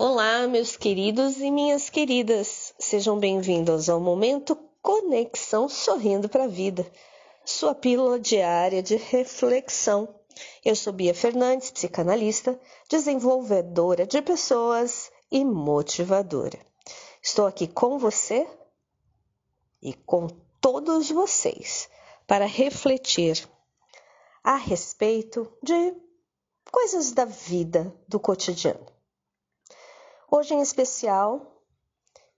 Olá, meus queridos e minhas queridas. Sejam bem-vindos ao momento Conexão Sorrindo para a Vida, sua pílula diária de reflexão. Eu sou Bia Fernandes, psicanalista, desenvolvedora de pessoas e motivadora. Estou aqui com você e com todos vocês para refletir a respeito de coisas da vida, do cotidiano. Hoje em especial,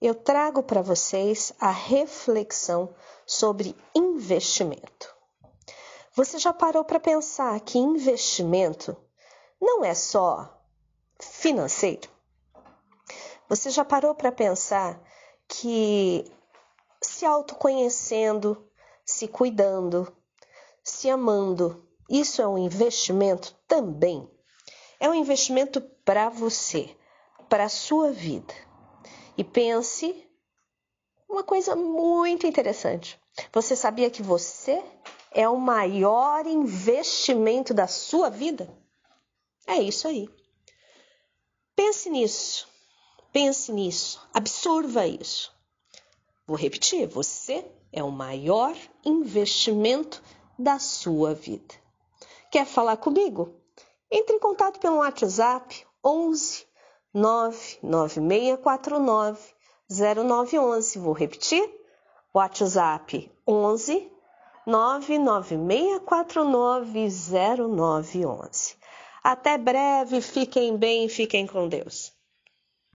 eu trago para vocês a reflexão sobre investimento. Você já parou para pensar que investimento não é só financeiro? Você já parou para pensar que se autoconhecendo, se cuidando, se amando, isso é um investimento também? É um investimento para você para a sua vida. E pense uma coisa muito interessante. Você sabia que você é o maior investimento da sua vida? É isso aí. Pense nisso. Pense nisso. Absorva isso. Vou repetir: você é o maior investimento da sua vida. Quer falar comigo? Entre em contato pelo WhatsApp 11 99649 0911. Vou repetir? WhatsApp 11 99649 0911. Até breve, fiquem bem, fiquem com Deus.